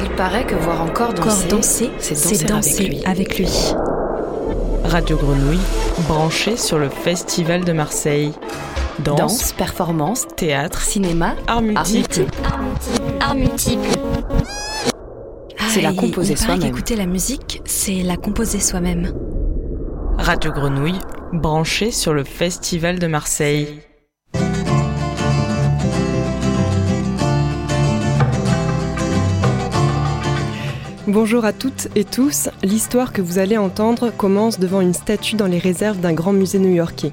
Il paraît que voir encore danser, c'est danser, avec, lui. Radio Grenouille, branché sur le Festival de Marseille. Danse, performance, théâtre, cinéma, art multiple. Art multiple. C'est la composer soi-même. Écouter la musique, c'est la composer soi-même. Radio Grenouille, branché sur le Festival de Marseille. Bonjour à toutes et tous. L'histoire que vous allez entendre commence devant une statue dans les réserves d'un grand musée new-yorkais.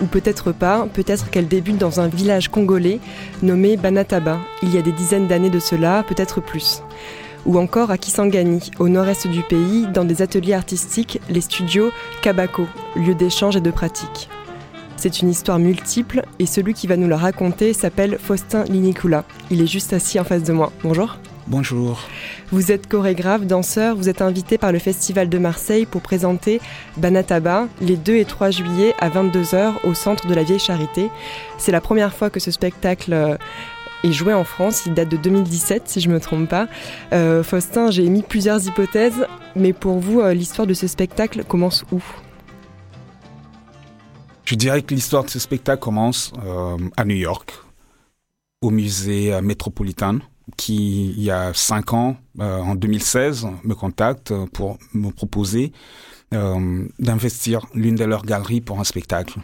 Ou peut-être pas, peut-être qu'elle débute dans un village congolais nommé Banataba, il y a des dizaines d'années de cela, peut-être plus. Ou encore à Kisangani, au nord-est du pays, dans des ateliers artistiques, les studios Kabako, lieu d'échange et de pratique. C'est une histoire multiple et celui qui va nous la raconter s'appelle Faustin Linicula. Il est juste assis en face de moi. Bonjour. Bonjour. Vous êtes chorégraphe, danseur, vous êtes invité par le Festival de Marseille pour présenter Banataba les 2 et 3 juillet à 22h au centre de la Vieille Charité. C'est la première fois que ce spectacle euh, est joué en France, il date de 2017 si je ne me trompe pas. Euh, Faustin, j'ai émis plusieurs hypothèses, mais pour vous, euh, l'histoire de ce spectacle commence où? Je dirais que l'histoire de ce spectacle commence à New York, au musée métropolitain qui, il y a cinq ans, euh, en 2016, me contacte pour me proposer euh, d'investir l'une de leurs galeries pour un spectacle.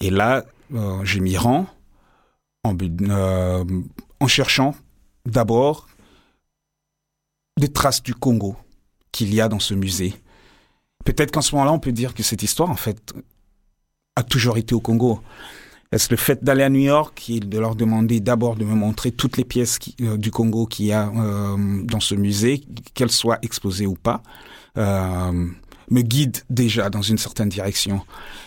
Et là, euh, j'ai m'y rends en, en cherchant d'abord des traces du Congo qu'il y a dans ce musée. Peut-être qu'en ce moment-là, on peut dire que cette histoire, en fait, a toujours été au Congo. Est-ce le fait d'aller à New York et de leur demander d'abord de me montrer toutes les pièces euh, du Congo qu'il y a euh, dans ce musée, qu'elles soient exposées ou pas, euh, me guide déjà dans une certaine direction.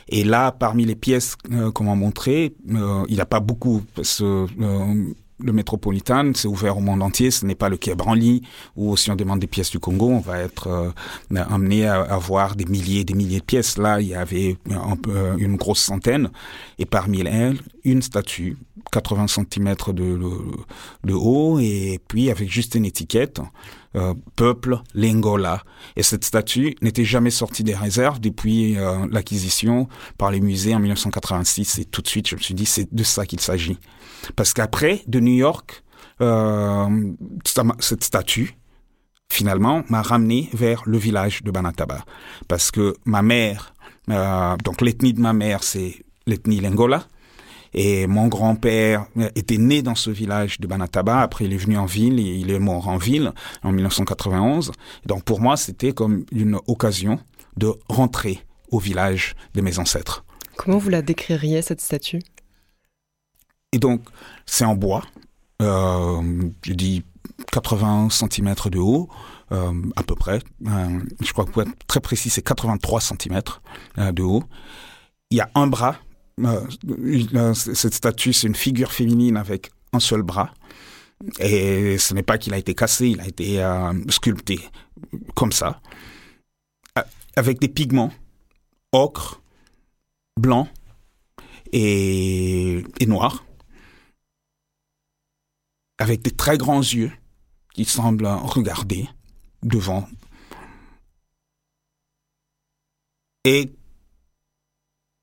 Et là, parmi les pièces qu'on m'a montrées, il n'y a pas beaucoup. Ce, le métropolitain, c'est ouvert au monde entier, ce n'est pas le quai Branly, où si on demande des pièces du Congo, on va être euh, amené à, avoir des milliers et des milliers de pièces. Là, il y avait un, une grosse centaine, et parmi elles, une statue, 80 cm de, haut, et puis avec juste une étiquette, euh, Peuple Lengola. Et cette statue n'était jamais sortie des réserves depuis euh, l'acquisition par les musées en 1986, et tout de suite, je me suis dit, c'est de ça qu'il s'agit. Parce qu'après, de New York, euh, cette statue, finalement, m'a ramené vers le village de Banataba. Parce que ma mère, euh, donc l'ethnie de ma mère, c'est l'ethnie Lengola. Et mon grand-père était né dans ce village de Banataba. Après, il est venu en ville et il est mort en ville en 1991. Donc, pour moi, c'était comme une occasion de rentrer au village de mes ancêtres. Comment vous la décririez, cette statue? Et donc, c'est en bois. Euh, je dis 80 cm de haut, euh, à peu près. Euh, je crois que pour être très précis, c'est 83 cm euh, de haut. Il y a un bras. Euh, cette statue, c'est une figure féminine avec un seul bras. Et ce n'est pas qu'il a été cassé, il a été sculpté comme ça, avec des pigments ocre, blanc et, et noir avec des très grands yeux qui semblent regarder devant. Et,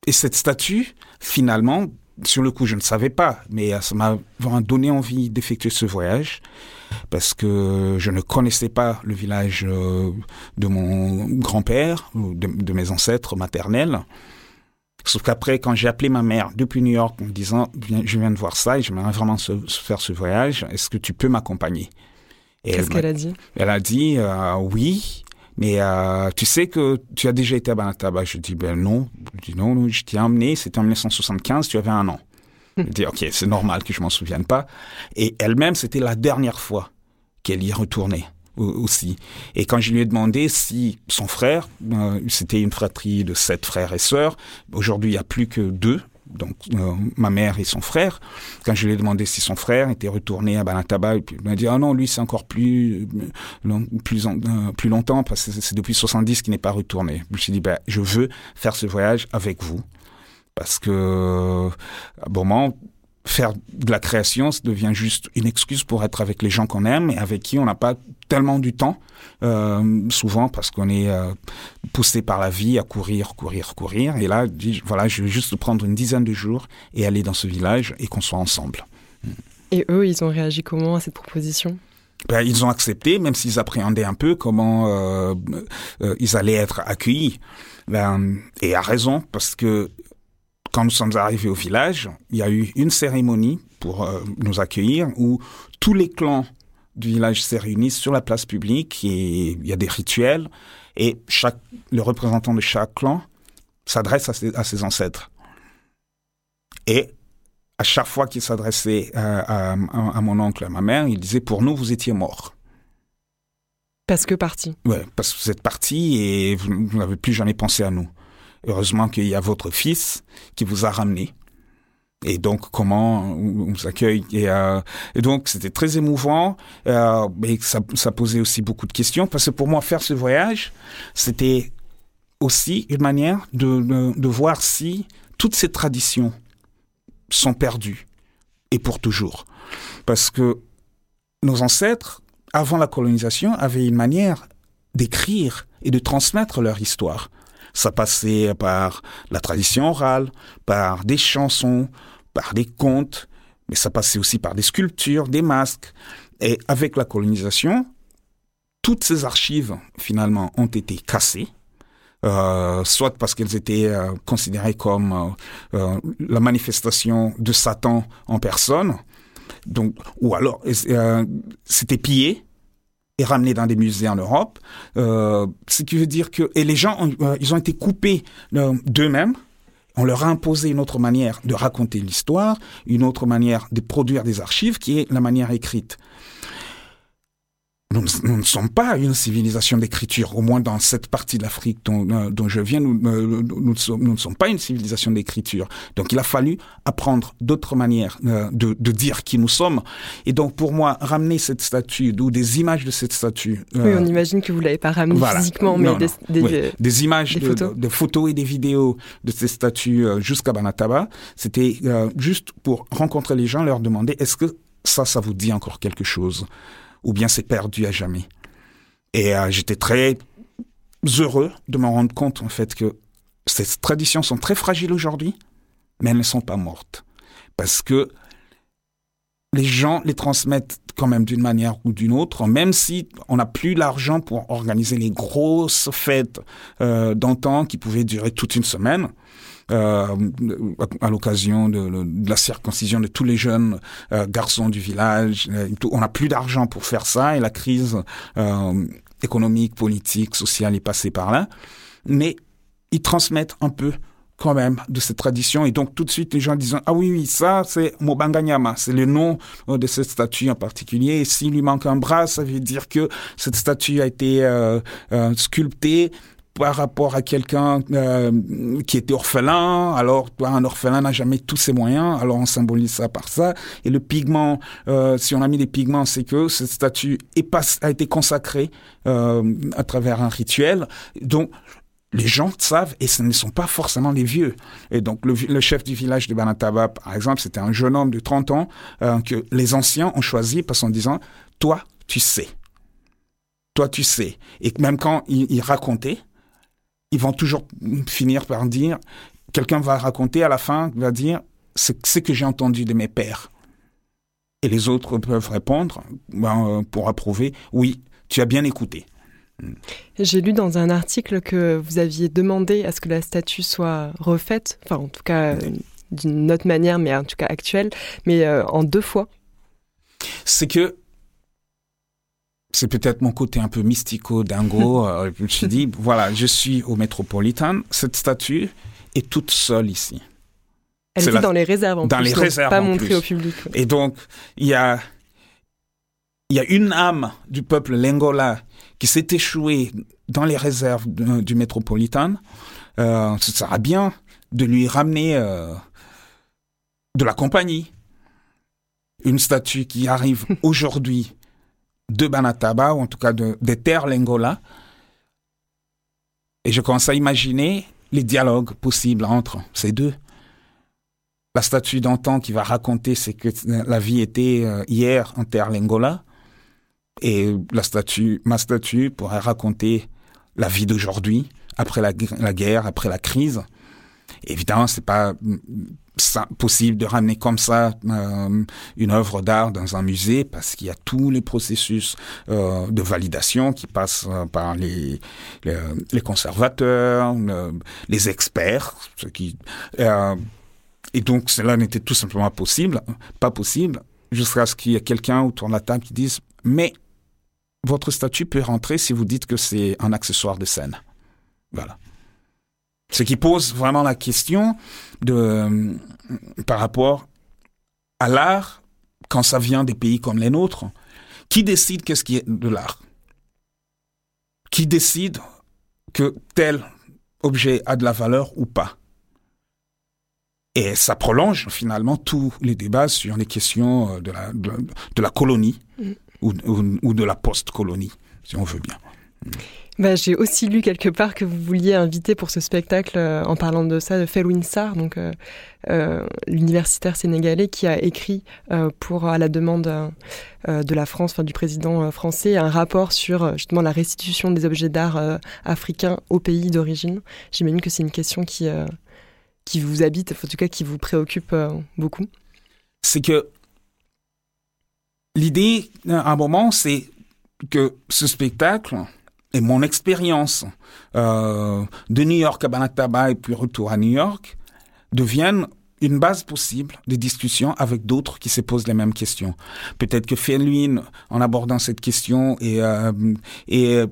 et cette statue, finalement, sur le coup, je ne savais pas, mais ça m'a donné envie d'effectuer ce voyage parce que je ne connaissais pas le village euh, de mon grand-père, de mes ancêtres maternels. Sauf qu'après, quand j'ai appelé ma mère depuis New York en me disant, je viens de voir ça et j'aimerais vraiment faire ce voyage, est-ce que tu peux m'accompagner? Qu'est-ce qu'elle a dit? Elle a dit, euh, oui, mais euh, tu sais que tu as déjà été à Banataba. Je dis, ben non. Je dis, non, je t'ai emmené, c'était en 1975, tu avais un an. Je dis, ok, c'est normal que je m'en souvienne pas. Et elle-même, c'était la dernière fois qu'elle y retournait aussi. Et quand je lui ai demandé si son frère, euh, c'était une fratrie de sept frères et sœurs, aujourd'hui il n'y a plus que deux, donc euh, ma mère et son frère. Quand je lui ai demandé si son frère était retourné à Banataba, il m'a dit ah non lui c'est encore plus plus plus longtemps parce que c'est depuis 70 qu'il n'est pas retourné. Je me suis dit ben je veux faire ce voyage avec vous parce que à un moment faire de la création, ça devient juste une excuse pour être avec les gens qu'on aime et avec qui on n'a pas tellement du temps, euh, souvent parce qu'on est euh, poussé par la vie à courir, courir, courir. Et là, voilà, je vais juste prendre une dizaine de jours et aller dans ce village et qu'on soit ensemble. Et eux, ils ont réagi comment à cette proposition? Ben, ils ont accepté, même s'ils appréhendaient un peu comment euh, euh, ils allaient être accueillis. Ben, et à raison, parce que quand nous sommes arrivés au village, il y a eu une cérémonie pour euh, nous accueillir où tous les clans du village se réunissent sur la place publique et il y a des rituels et chaque, le représentant de chaque clan s'adresse à ses, à ses ancêtres. Et à chaque fois qu'il s'adressait à, mon oncle, à ma mère, il disait pour nous, vous étiez mort. Parce que parti. Oui, parce que vous êtes parti et vous, n'avez plus jamais pensé à nous. Heureusement qu'il y a votre fils qui vous a ramené. Et donc, comment on vous accueille et, euh, et donc, c'était très émouvant. Euh, mais ça, posait aussi beaucoup de questions parce que pour moi, faire ce voyage, c'était aussi une manière de, voir si toutes ces traditions sont perdus, et pour toujours. Parce que nos ancêtres, avant la colonisation, avaient une manière d'écrire et de transmettre leur histoire. Ça passait par la tradition orale, par des chansons, par des contes, mais ça passait aussi par des sculptures, des masques. Et avec la colonisation, toutes ces archives, finalement, ont été cassées euh, soit parce qu'elles étaient euh, considérées comme euh, la manifestation de Satan en personne, donc ou alors c'était pillé et ramené dans des musées en Europe, ce qui veut dire que et les gens ont, ils ont été coupés d'eux-mêmes. On leur a imposé une autre manière de raconter l'histoire, une autre manière de produire des archives qui est la manière écrite nous, ne sommes pas une civilisation d'écriture, au moins dans cette partie de l'Afrique dont, euh, dont, je viens, nous, nous, nous, ne sommes pas une civilisation d'écriture. Donc il a fallu apprendre d'autres manières euh, de, de, dire qui nous sommes. Et donc pour moi, ramener cette statue, ou des images de cette statue. oui, on euh, imagine que vous l'avez pas ramenée physiquement, mais des, des, des, images, des photos. De, photos. et des vidéos de cette statue jusqu'à Banataba. C'était juste pour rencontrer les gens, leur demander est-ce que ça, ça vous dit encore quelque chose? Ou bien c'est perdu à jamais. Et euh, j'étais très heureux de me rendre compte en fait que ces traditions sont très fragiles aujourd'hui, mais elles ne sont pas mortes. Parce que les gens les transmettent quand même d'une manière ou d'une autre, même si on n'a plus l'argent pour organiser les grosses fêtes euh, d'antan qui pouvaient durer toute une semaine euh, à l'occasion de, la circoncision de tous les jeunes euh, garçons du village. Euh, on n'a plus d'argent pour faire ça et la crise euh, économique, politique, sociale est passée par là. Mais ils transmettent un peu quand même de cette tradition. Et donc tout de suite, les gens disent ah oui oui ça c'est Mobanganyama, c'est le nom de cette statue en particulier. Et s'il lui manque un bras, ça veut dire que cette statue a été sculptée par rapport à quelqu'un euh, qui était orphelin. Alors, toi, un orphelin n'a jamais tous ses moyens. Alors, on symbolise ça par ça. Et le pigment, euh, si on a mis des pigments, c'est que cette statue est pas, a été consacrée euh, à travers un rituel. Donc, les gens savent, et ce ne sont pas forcément les vieux. Et donc, le, le chef du village de Banataba, par exemple, c'était un jeune homme de 30 ans euh, que les anciens ont choisi parce qu'en disant, toi, tu sais. Toi, tu sais. Et même quand il, il racontait, ils vont toujours finir par dire, quelqu'un va raconter à la fin, va dire, c'est ce que j'ai entendu de mes pères. Et les autres peuvent répondre ben, euh, pour approuver, oui, tu as bien écouté. J'ai lu dans un article que vous aviez demandé à ce que la statue soit refaite, enfin en tout cas d'une autre manière, mais en tout cas actuelle, mais euh, en deux fois. C'est que c'est peut-être mon côté un peu mystico-dingo. Euh, je me suis dit, voilà, je suis au Métropolitain. Cette statue est toute seule ici. Elle est dans les réserves en dans plus. les réserves pas montrée au public. Et donc, il y a, il y a une âme du peuple Lengola qui s'est échouée dans les réserves du Métropolitain. Euh, ce sera bien de lui ramener euh, de la compagnie. Une statue qui arrive aujourd'hui de Banataba, ou en tout cas de, des terres Lengola. Et je commence à imaginer les dialogues possibles entre ces deux. la statue d'antan qui va raconter c'est que la vie était euh, hier en terre Lengola et la statue, ma statue pourrait raconter la vie d'aujourd'hui après la, guerre, après la crise. Évidemment, c'est pas possible de ramener comme ça euh, une œuvre d'art dans un musée parce qu'il y a tous les processus euh, de validation qui passent par les, les, conservateurs, les experts, ce qui et donc, cela n'était tout simplement possible, pas possible, jusqu'à ce qu'il y ait quelqu'un autour de la table qui dise, mais votre statut peut rentrer si vous dites que c'est un accessoire de scène. Voilà. Ce qui pose vraiment la question de, par rapport à l'art, quand ça vient des pays comme les nôtres, qui décide qu'est-ce qui est de l'art? Qui décide que tel objet a de la valeur ou pas? Et ça prolonge finalement tous les débats sur les questions euh, de la, de, la colonie mm. ou, ou, de la post-colonie, si on veut bien. Bah, J'ai aussi lu quelque part que vous vouliez inviter pour ce spectacle, euh, en parlant de ça, de Felwin Sarr, donc euh, l'universitaire sénégalais qui a écrit pour à la demande de la France, du président français, un rapport sur justement la restitution des objets d'art africains au pays d'origine. J'imagine que c'est une question qui qui vous habite, en tout cas qui vous préoccupe euh, beaucoup C'est que l'idée, à un moment, c'est que ce spectacle et mon expérience euh, de New York à Banataba et puis retour à New York deviennent une base possible de discussion avec d'autres qui se posent les mêmes questions. Peut-être que Felwin, en abordant cette question, est, euh, est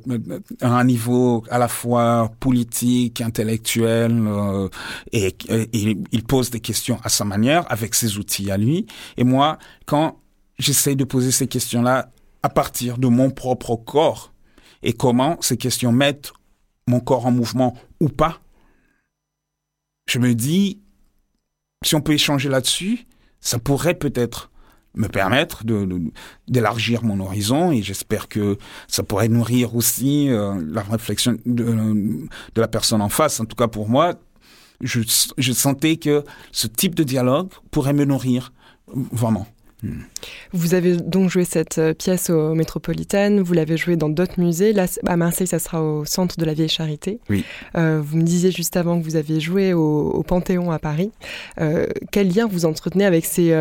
à un niveau à la fois politique, intellectuel, euh, et, et, il pose des questions à sa manière, avec ses outils à lui. Et moi, quand j'essaie de poser ces questions-là à partir de mon propre corps, et comment ces questions mettent mon corps en mouvement ou pas, je me dis, si on peut échanger là-dessus, ça pourrait peut-être me permettre d'élargir mon horizon et j'espère que ça pourrait nourrir aussi euh, la réflexion de, la personne en face. En tout cas pour moi, je sentais que ce type de dialogue pourrait me nourrir vraiment. Vous avez donc joué cette euh, pièce au Métropolitain, vous l'avez jouée dans d'autres musées. Là, à Marseille, ça sera au Centre de la Vieille Charité. Oui. Euh, vous me disiez juste avant que vous aviez joué au, Panthéon à Paris. Euh, quel lien vous entretenez avec ces,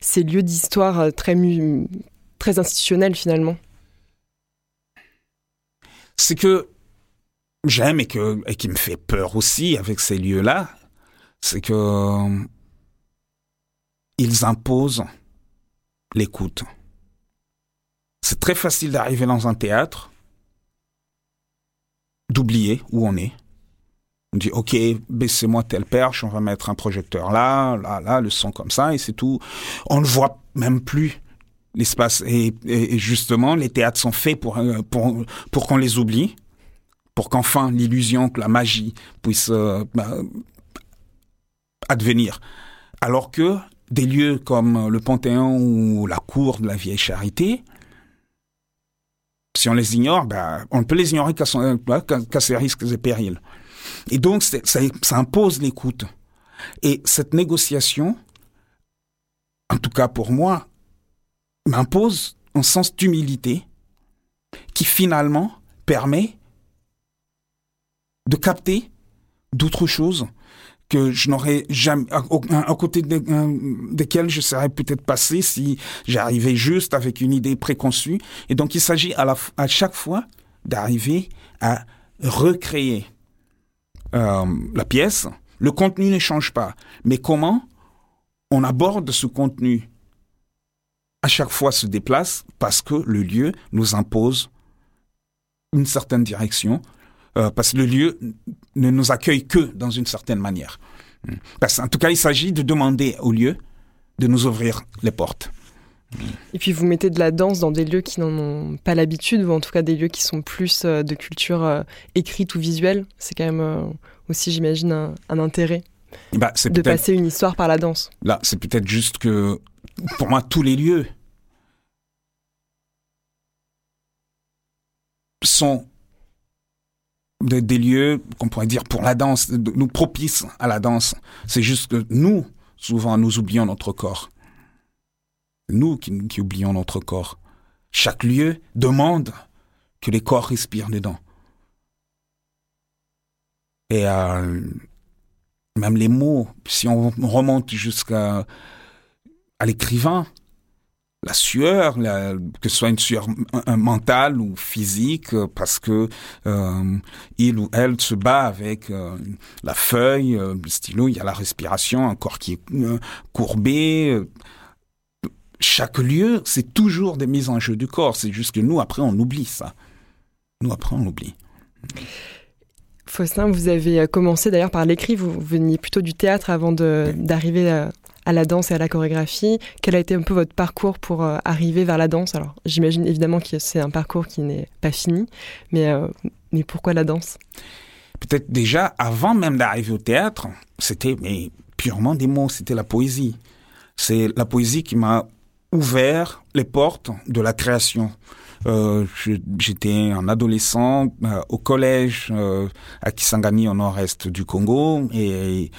ces lieux d'histoire très, très institutionnels finalement? C'est que j'aime et, que, et qui me fait peur aussi avec ces lieux-là, c'est que ils imposent l'écoute. C'est très facile d'arriver dans un théâtre, d'oublier où on est. On dit, OK, baissez-moi telle perche, on va mettre un projecteur là, là, là, le son comme ça, et c'est tout. On ne voit même plus l'espace. Et, justement, les théâtres sont faits pour, euh, pour, pour qu'on les oublie, pour qu'enfin l'illusion, que la magie puisse euh, bah, advenir. Alors que des lieux comme le Panthéon ou la cour de la Vieille Charité, si on les ignore, ben, on ne peut les ignorer qu'à ses risques et périls. Et donc, ça impose l'écoute. Et cette négociation, en tout cas pour moi, m'impose un sens d'humilité qui finalement permet de capter d'autres choses que je n'aurais jamais, à, côté desquels je serais peut-être passé si j'arrivais juste avec une idée préconçue. Et donc, il s'agit à, la, à chaque fois d'arriver à recréer euh, la pièce. Le contenu ne change pas, mais comment on aborde ce contenu à chaque fois se déplace parce que le lieu nous impose une certaine direction, euh, parce que le lieu ne nous accueille que dans une certaine manière. Parce en tout cas, il s'agit de demander au lieu de nous ouvrir les portes. Et puis vous mettez de la danse dans des lieux qui n'en ont pas l'habitude, ou en tout cas des lieux qui sont plus euh, de culture euh, écrite ou visuelle. C'est quand même aussi, j'imagine, un, intérêt bah, de passer une histoire par la danse. Là, c'est peut-être juste que, pour moi, tous les lieux sont des lieux qu'on pourrait dire pour la danse, nous propices à la danse. C'est juste que nous souvent, nous oublions notre corps. Nous qui, qui oublions notre corps. Chaque lieu demande que les corps respirent dedans. Et euh, même les mots, si on remonte jusqu'à à l'écrivain, la sueur, que ce soit une sueur mentale ou physique, parce que euh, il ou elle se bat avec euh, la feuille, euh, le stylo, il y a la respiration, un corps qui est courbé. Chaque lieu, c'est toujours des mises en jeu du corps. C'est juste que nous, après, on oublie ça. Nous, après, on oublie. Faustin, vous avez commencé d'ailleurs par l'écrit, vous veniez plutôt du théâtre avant d'arriver à, la danse et à la chorégraphie. Quel a été un peu votre parcours pour euh, arriver vers la danse? Alors, j'imagine évidemment que c'est un parcours qui n'est pas fini, mais, euh, mais pourquoi la danse? Peut-être déjà, avant même d'arriver au théâtre, c'était mais purement des mots, c'était la poésie. C'est la poésie qui m'a ouvert les portes de la création. Euh, J'étais un adolescent au collège à Kisangani, au nord-est du Congo, et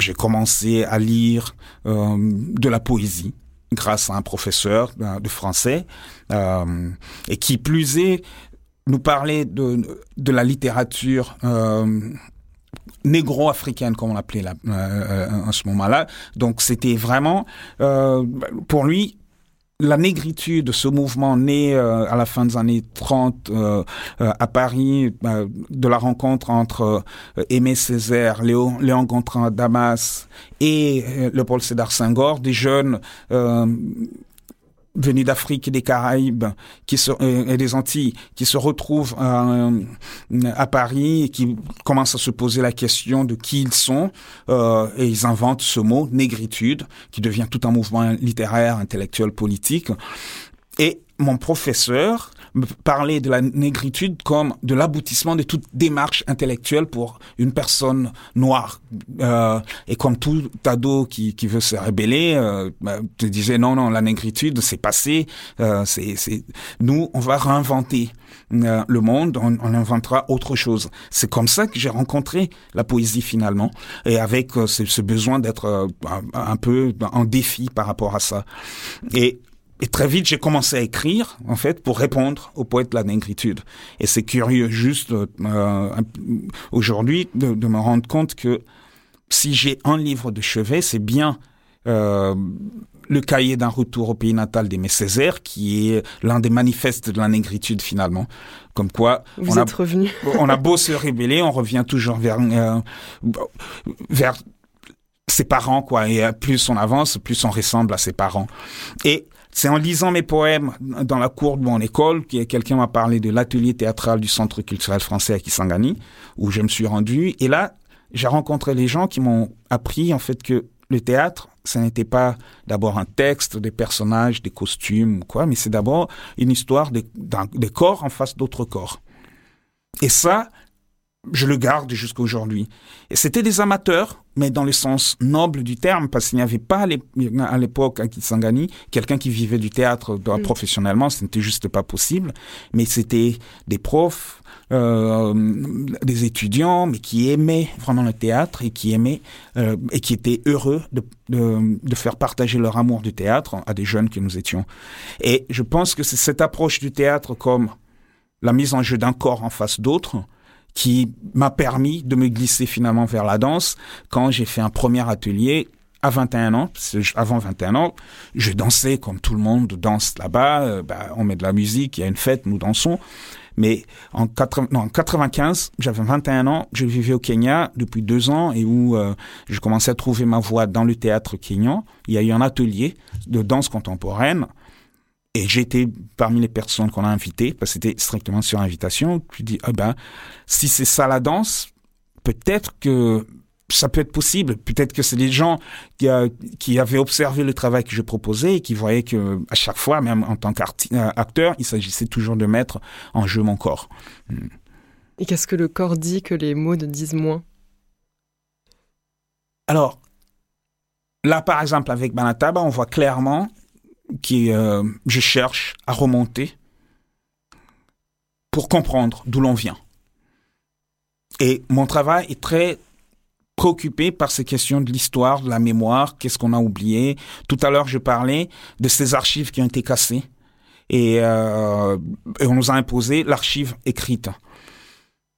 j'ai commencé à lire euh, de la poésie grâce à un professeur euh, de français euh, et qui plus est nous parlait de, de la littérature euh, négro-africaine, comme on l'appelait là, euh, à ce moment-là. Donc c'était vraiment, euh, pour lui, la négritude, ce mouvement né euh, à la fin des années 30 euh, euh, à Paris, de la rencontre entre Aimé Césaire, Léon, Léon Gontran Damas et le Paul Sédar Senghor, des jeunes venus d'Afrique et des Caraïbes qui se, et des Antilles qui se retrouvent euh, à Paris et qui commencent à se poser la question de qui ils sont euh, et ils inventent ce mot négritude qui devient tout un mouvement littéraire, intellectuel, politique. Et mon professeur parler de la négritude comme de l'aboutissement de toute démarche intellectuelle pour une personne noire. Euh, et comme tout ado qui, qui veut se rébeller, euh, bah, te disait non, non, la négritude, c'est passé. Euh, c'est, c'est... Nous, on va réinventer euh, le monde, on, on, inventera autre chose. C'est comme ça que j'ai rencontré la poésie finalement, et avec euh, ce, ce, besoin d'être euh, un, un peu en défi par rapport à ça. Et et très vite, j'ai commencé à écrire, en fait, pour répondre au poète de la négritude. Et c'est curieux, juste euh, aujourd'hui, de, de, me rendre compte que si j'ai un livre de chevet, c'est bien euh, le cahier d'un retour au pays natal d'Aimé Césaire, qui est l'un des manifestes de la négritude finalement. Comme quoi, Vous on, êtes a, revenu. on a beau se rébeller, on revient toujours vers euh, vers ses parents, quoi. Et plus on avance, plus on ressemble à ses parents. Et c'est en lisant mes poèmes dans la cour de mon école que quelqu'un m'a parlé de l'atelier théâtral du Centre culturel français à Kisangani, où je me suis rendu. Et là, j'ai rencontré les gens qui m'ont appris en fait que le théâtre, ce n'était pas d'abord un texte, des personnages, des costumes quoi, mais c'est d'abord une histoire des de corps en face d'autres corps. Et ça, je le garde jusqu'à aujourd'hui. Et c'était des amateurs, mais dans le sens noble du terme, parce qu'il n'y avait pas à l'époque à Kisangani quelqu'un qui vivait du théâtre mmh. professionnellement, ce n'était juste pas possible. Mais c'était des profs, euh, des étudiants, mais qui aimaient vraiment le théâtre et qui aimaient euh, et qui étaient heureux de, de, de, faire partager leur amour du théâtre à des jeunes que nous étions. Et je pense que c'est cette approche du théâtre comme la mise en jeu d'un corps en face d'autres qui m'a permis de me glisser finalement vers la danse quand j'ai fait un premier atelier à 21 ans, avant 21 ans, je dansais comme tout le monde danse là-bas, euh, bah, on met de la musique, il y a une fête, nous dansons. Mais en, 80, non, en 95, j'avais 21 ans, je vivais au Kenya depuis deux ans et où euh, je commençais à trouver ma voix dans le théâtre kenyan. Il y a eu un atelier de danse contemporaine et j'étais parmi les personnes qu'on a invitées, parce que c'était strictement sur invitation. Tu dis, ah ben, si c'est ça la danse, peut-être que ça peut être possible. Peut-être que c'est des gens qui, euh, qui, avaient observé le travail que je proposais et qui voyaient que à chaque fois, même en tant qu'acteur, il s'agissait toujours de mettre en jeu mon corps. Hmm. Et qu'est-ce que le corps dit que les mots ne disent moins? Alors, là, par exemple, avec Banataba, on voit clairement qui euh, je cherche à remonter pour comprendre d'où l'on vient. Et mon travail est très préoccupé par ces questions de l'histoire, de la mémoire, qu'est-ce qu'on a oublié. Tout à l'heure, je parlais de ces archives qui ont été cassées et, euh, et on nous a imposé l'archive écrite.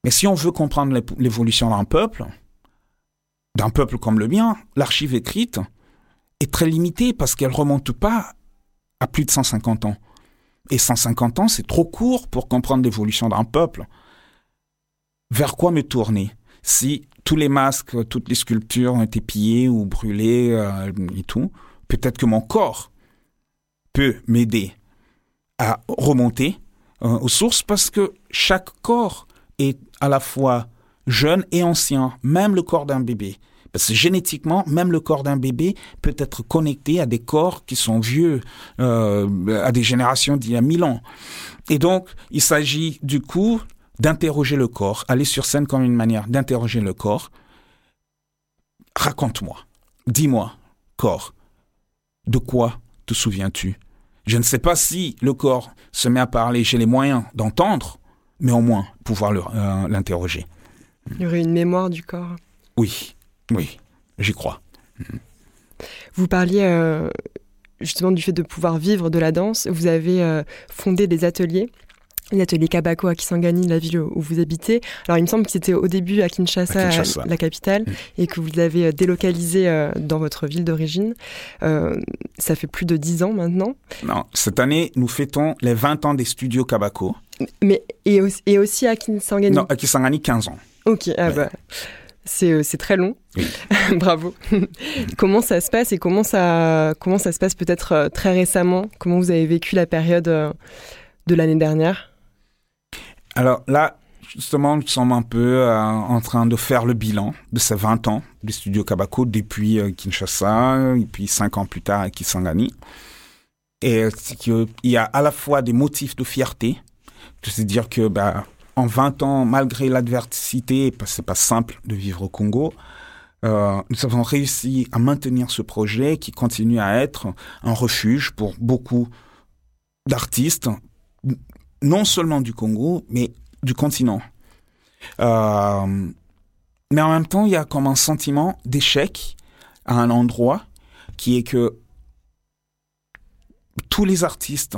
Mais si on veut comprendre l'évolution d'un peuple, d'un peuple comme le mien, l'archive écrite est très limitée parce qu'elle remonte pas à plus de 150 ans. Et 150 ans, c'est trop court pour comprendre l'évolution d'un peuple. Vers quoi me tourner? Si tous les masques, toutes les sculptures ont été pillées ou brûlées euh, et tout Peut-être que mon corps peut m'aider à remonter euh, aux sources parce que chaque corps est à la fois jeune et ancien, même le corps d'un bébé. Parce que génétiquement, même le corps d'un bébé peut être connecté à des corps qui sont vieux, euh, à des générations d'il y a mille ans. Et donc, il s'agit du coup d'interroger le corps, aller sur scène comme une manière d'interroger le corps. Raconte-moi, dis-moi, corps, de quoi te souviens-tu? Je ne sais pas si le corps se met à parler, j'ai les moyens d'entendre, mais au moins pouvoir euh, l'interroger. Il y aurait une mémoire du corps. Oui, oui, j'y crois. Vous parliez euh, justement du fait de pouvoir vivre de la danse. Vous avez euh, fondé des ateliers l'atelier Kabako à Kisangani, la ville où vous habitez. Alors, il me semble que c'était au début à Kinshasa, la capitale, mm. et que vous l'avez euh, délocalisé euh, dans votre ville d'origine. Ça fait plus de dix ans maintenant. Non, cette année, nous fêtons les 20 ans des studios Kabako. Mais, et, aussi, et aussi à Kisangani Non, à Kisangani, 15 ans. Ok, ah bah, c'est très long. Bravo. comment ça se passe et comment ça, comment ça se passe peut-être très récemment? Comment vous avez vécu la période de l'année dernière? Alors là, justement, nous sommes un peu euh, en train de faire le bilan de ces 20 ans du studio Kabako depuis euh, Kinshasa, et puis 5 ans plus tard à Kisangani. Et euh, il y a à la fois des motifs de fierté, c'est-à-dire que bah, en 20 ans, malgré l'adversité, parce que c'est pas simple de vivre au Congo, nous avons réussi à maintenir ce projet qui continue à être un refuge pour beaucoup d'artistes, non seulement du Congo, mais du continent. Euh, mais en même temps, il y a comme un sentiment d'échec à un endroit qui est que tous les artistes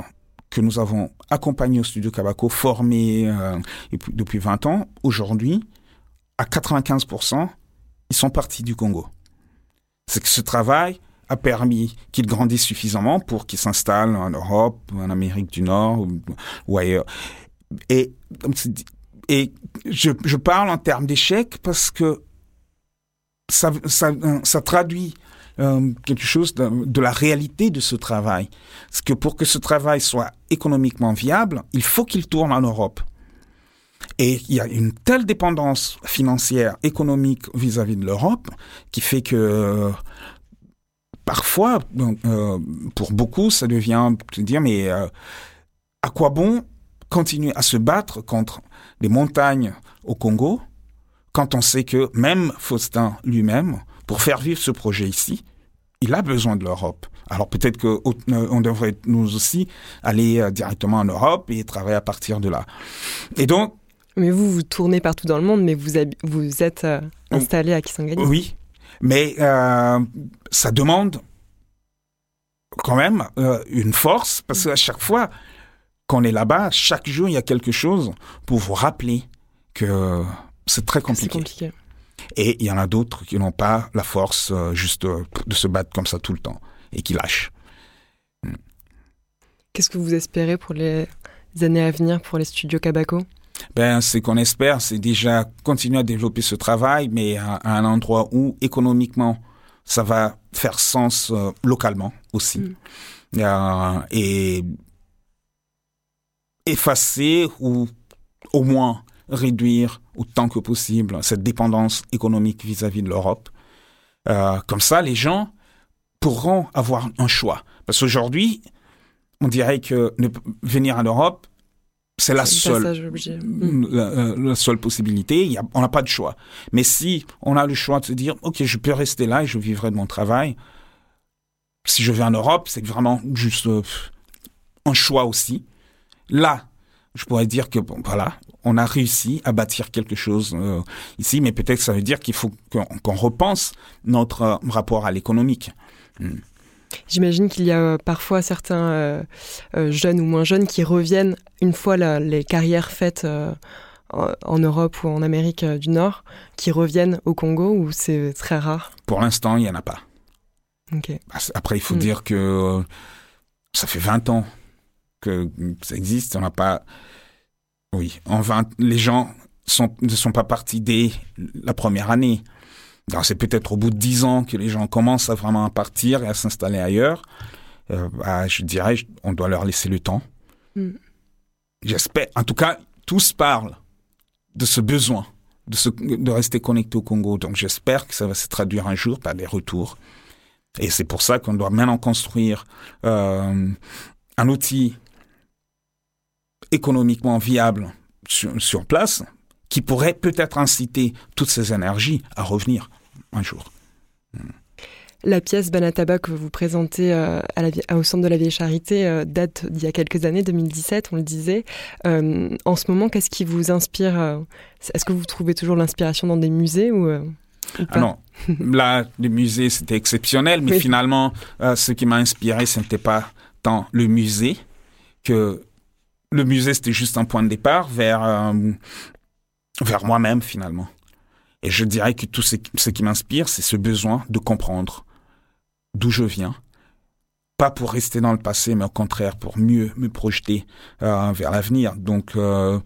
que nous avons accompagnés au studio Kabako, formés euh, depuis 20 ans, aujourd'hui, à 95%, ils sont partis du Congo. C'est que ce travail a permis qu'il grandisse suffisamment pour qu'il s'installe en Europe, en Amérique du Nord ou, ailleurs. Et, je, parle en termes d'échec parce que ça traduit euh, quelque chose de, la réalité de ce travail. Parce que pour que ce travail soit économiquement viable, il faut qu'il tourne en Europe. Et il y a une telle dépendance financière, économique vis-à-vis -vis de l'Europe qui fait que parfois, euh, pour beaucoup, ça devient de dire, mais euh, à quoi bon continuer à se battre contre les montagnes au Congo quand on sait que même Faustin lui-même, pour faire vivre ce projet ici, il a besoin de l'Europe. Alors peut-être qu'on euh, devrait nous aussi aller directement en Europe et travailler à partir de là. Et donc. Mais vous, vous tournez partout dans le monde, mais vous, vous êtes installé à Kisangani. Oui, mais euh, ça demande quand même euh, une force, parce qu'à chaque fois qu'on est là-bas, chaque jour, il y a quelque chose pour vous rappeler que c'est très compliqué. compliqué. Et il y en a d'autres qui n'ont pas la force euh, juste de se battre comme ça tout le temps et qui lâchent. Hmm. Qu'est-ce que vous espérez pour les années à venir pour les studios Kabako? Ben, ce qu'on espère, c'est déjà continuer à développer ce travail, mais à, un endroit où économiquement, ça va faire sens euh, localement aussi. Mm. Euh, et effacer ou au moins réduire autant que possible cette dépendance économique vis-à-vis de l'Europe. Euh, comme ça, les gens pourront avoir un choix. Parce qu'aujourd'hui, on dirait que venir en Europe, c'est la seule, mm. euh, la, seule possibilité. on n'a pas de choix. Mais si on a le choix de se dire, OK, je peux rester là et je vivrai de mon travail. Si je vais en Europe, c'est vraiment juste euh, un choix aussi. Là, je pourrais dire que bon, voilà, on a réussi à bâtir quelque chose euh, ici, mais peut-être ça veut dire qu'il faut qu'on repense notre euh, rapport à l'économique. Hmm. J'imagine qu'il y a parfois certains jeunes ou moins jeunes qui reviennent une fois les carrières faites en Europe ou en Amérique du Nord, qui reviennent au Congo ou c'est très rare? Pour l'instant, il n'y en a pas. Bah, après, il faut hmm. dire que ça fait 20 ans que ça existe. On n'a pas. Oui, en 20, les gens sont, ne sont pas partis dès la première année. C'est peut-être au bout de 10 ans que les gens commencent à vraiment partir et à s'installer ailleurs. Euh, bah, je dirais, on doit leur laisser le temps. Hmm. J'espère. En tout cas, tous parlent de ce besoin de, se, de rester connecté au Congo. Donc j'espère que ça va se traduire un jour par des retours. Et c'est pour ça qu'on doit maintenant construire euh, un outil économiquement viable sur, place qui pourrait peut-être inciter toutes ces énergies à revenir un jour. La pièce Banataba que vous présentez euh, à la, au Centre de la Vieille Charité euh, date d'il y a quelques années, 2017, on le disait. Euh, en ce moment, qu'est-ce qui vous inspire Est-ce que vous trouvez toujours l'inspiration dans des musées ou, ah non, là, le musée, c'était exceptionnel, mais finalement, ce qui m'a inspiré, ce n'était pas tant le musée que le musée, c'était juste un point de départ vers, euh, vers moi-même, finalement. Et je dirais que tout ce, qui m'inspire, c'est ce besoin de comprendre d'où je viens. Pas pour rester dans le passé, mais au contraire, pour mieux me projeter euh, vers l'avenir. Donc, euh,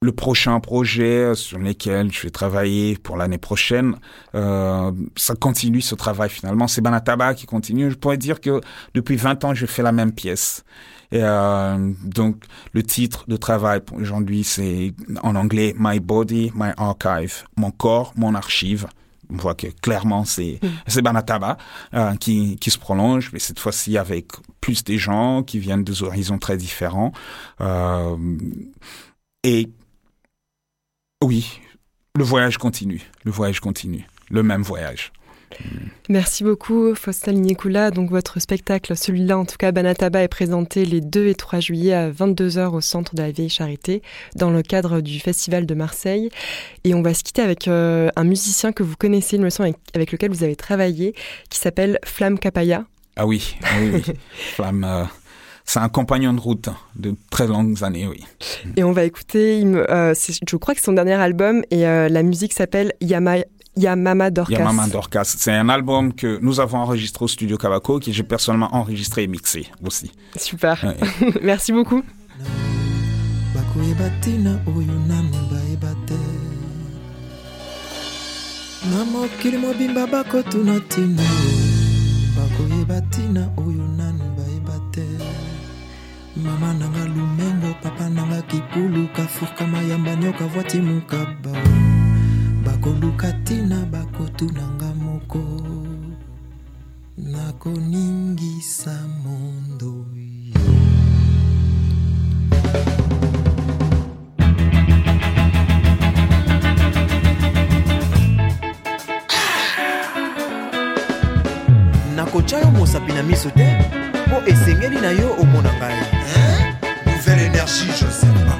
le prochain projet sur lequel je vais travailler pour l'année prochaine, ça continue ce travail finalement. C'est Banataba qui continue. Je pourrais dire que depuis 20 ans, je fais la même pièce. Et, euh, donc, le titre de travail aujourd'hui, c'est en anglais My Body, My Archive, mon corps, mon archive. On voit que clairement c'est mm. c'est Banataba euh, qui qui se prolonge, mais cette fois-ci avec plus des gens qui viennent des horizons très différents. Euh, et oui, le voyage continue, le voyage continue, le même voyage. Merci beaucoup, Faustin Nikula. Donc, votre spectacle, celui-là, en tout cas, Banataba, est présenté les 2 et 3 juillet à 22h au centre de la Vieille Charité, dans le cadre du Festival de Marseille. Et on va se quitter avec euh, un musicien que vous connaissez, une leçon avec, lequel vous avez travaillé, qui s'appelle Flamme Capaya. Ah oui, oui, oui. Flamme. Euh, c'est un compagnon de route de très longues années, oui. Et on va écouter, euh, je crois que c'est son dernier album, et la musique s'appelle Yama, Yamama Dorcas. Yamama Dorcas. C'est un album que nous avons enregistré au studio Kabako, que j'ai personnellement enregistré et mixé aussi. Super. Merci beaucoup. mama nanga lumengo papa nanga kipulu kafurkama yamba nyoka vwati mukaba bakoluka ntina bakotunanga moko. Nakoningisa mondo yo nakotya yo mosapi na miso te mpo esengeli na yo omona ngai. Nouvelle énergie joseph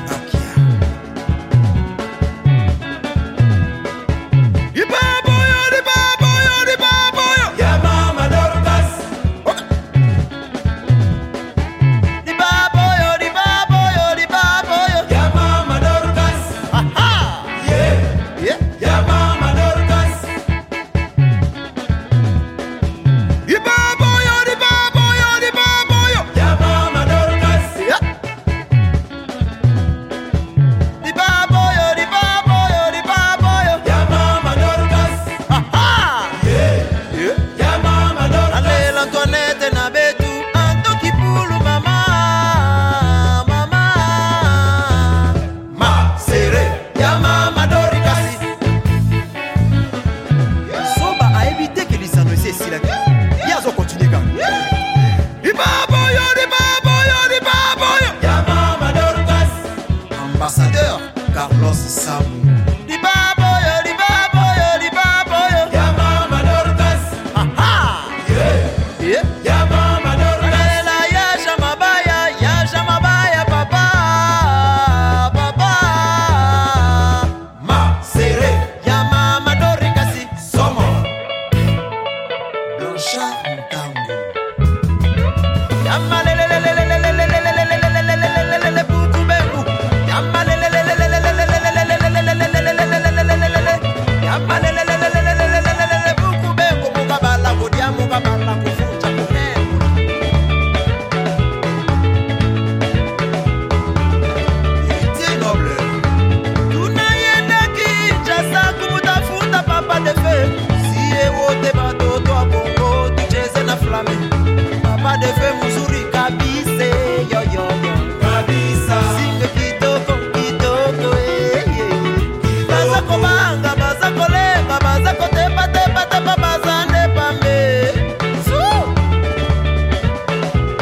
bazakomanga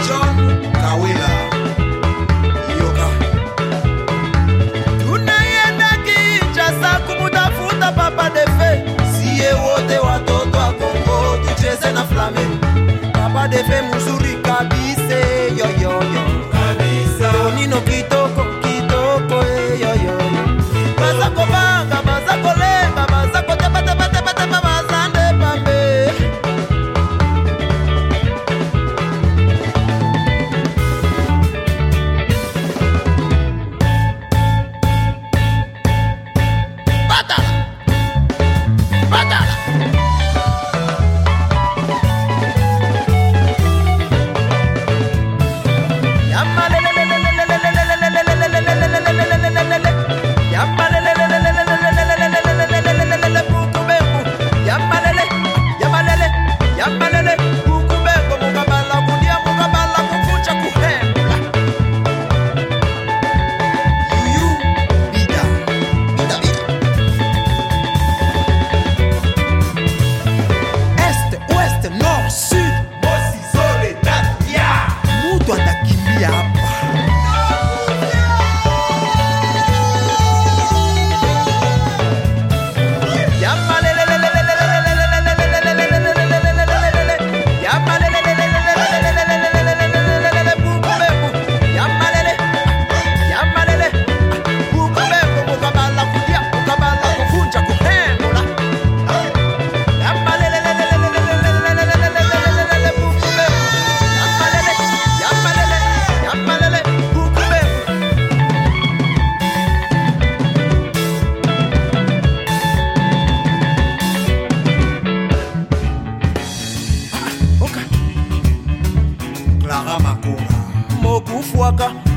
john kawela yoka papa defe watoto na papa defe That man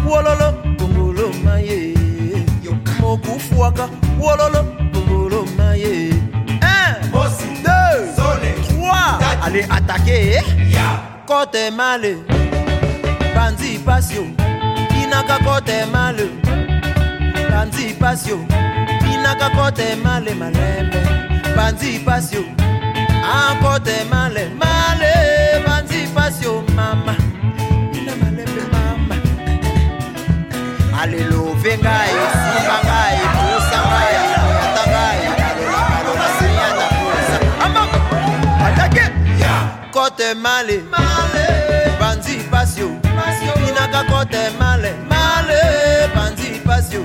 wololo bongolo maye. Mokufuaka wololo bongolo maye. 1 2 3 allez attaquer eh. kote male banzi pasio inaka kote male banzi pasio inaka kote male malembe banzi pasio akote male male banzi pasio alelove ngai simba ngai pusa ngai ata ngai alolakalola siata pusa ama atake kote male banzi pasio inaka kote male male banzi pasio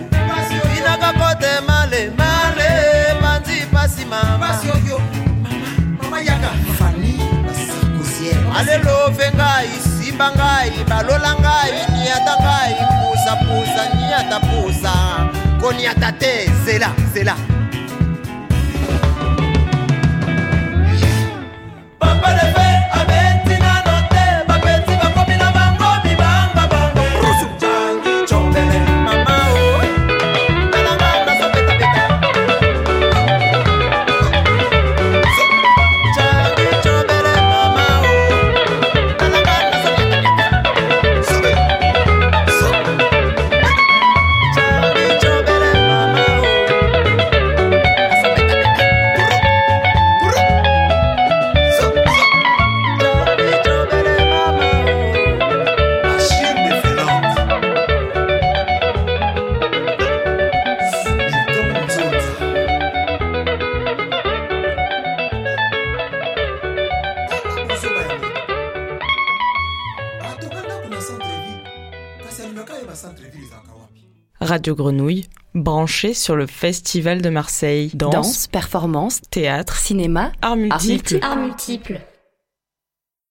inaka kote male male banzi pasi mama alelove ngai simba ngai balola ngai niata ngai pusapusa niata pusa. Koniata te zela zela Radio Grenouille, branché sur le Festival de Marseille. Danse, Danse, performance, théâtre, cinéma, art multiple. multiples. Art multiple.